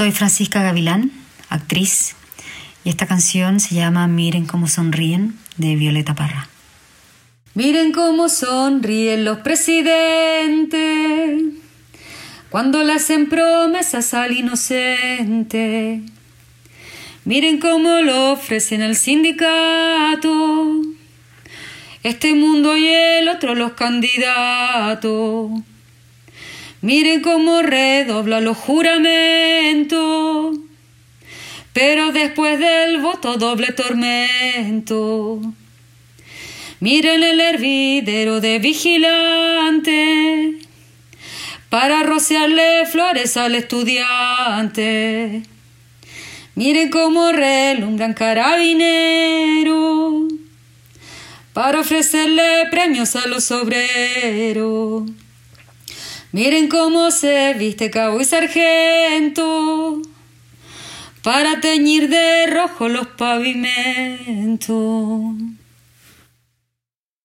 Soy Francisca Gavilán, actriz, y esta canción se llama Miren cómo sonríen de Violeta Parra. Miren cómo sonríen los presidentes cuando le hacen promesas al inocente. Miren cómo lo ofrecen al sindicato. Este mundo y el otro los candidatos. Miren cómo redobla los juramentos. Pero después del voto doble tormento. Miren el hervidero de vigilante para rociarle flores al estudiante. Miren cómo relumbran carabineros para ofrecerle premios a los obreros. Miren cómo se viste cabo y sargento para teñir de rojo los pavimentos.